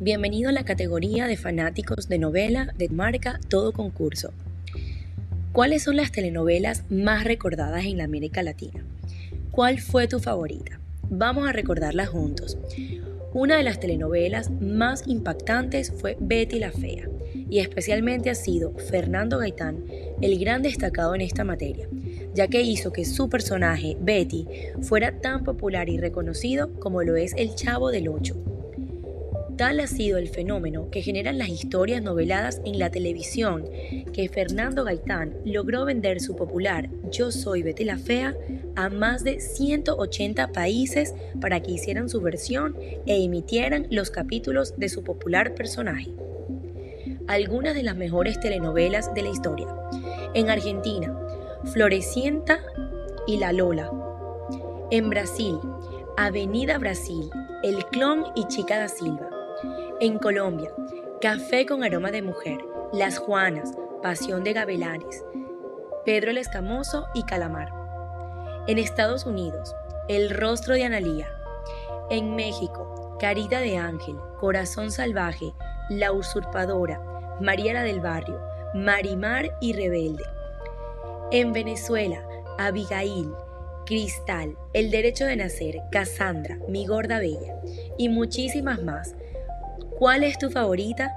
Bienvenido a la categoría de fanáticos de novela de marca Todo Concurso. ¿Cuáles son las telenovelas más recordadas en la América Latina? ¿Cuál fue tu favorita? Vamos a recordarlas juntos. Una de las telenovelas más impactantes fue Betty la Fea, y especialmente ha sido Fernando Gaitán el gran destacado en esta materia, ya que hizo que su personaje, Betty, fuera tan popular y reconocido como lo es el Chavo del Ocho Tal ha sido el fenómeno que generan las historias noveladas en la televisión que Fernando Gaitán logró vender su popular Yo soy Betty la Fea a más de 180 países para que hicieran su versión e emitieran los capítulos de su popular personaje. Algunas de las mejores telenovelas de la historia. En Argentina, Florecienta y La Lola. En Brasil, Avenida Brasil, El Clon y Chica da Silva. En Colombia, Café con aroma de mujer, Las Juanas, Pasión de Gavilanes, Pedro el Escamoso y Calamar. En Estados Unidos, El rostro de Analía. En México, Carita de Ángel, Corazón Salvaje, La Usurpadora, María la del Barrio, Marimar y Rebelde. En Venezuela, Abigail, Cristal, El Derecho de Nacer, Cassandra, Mi Gorda Bella y muchísimas más ¿Cuál es tu favorita?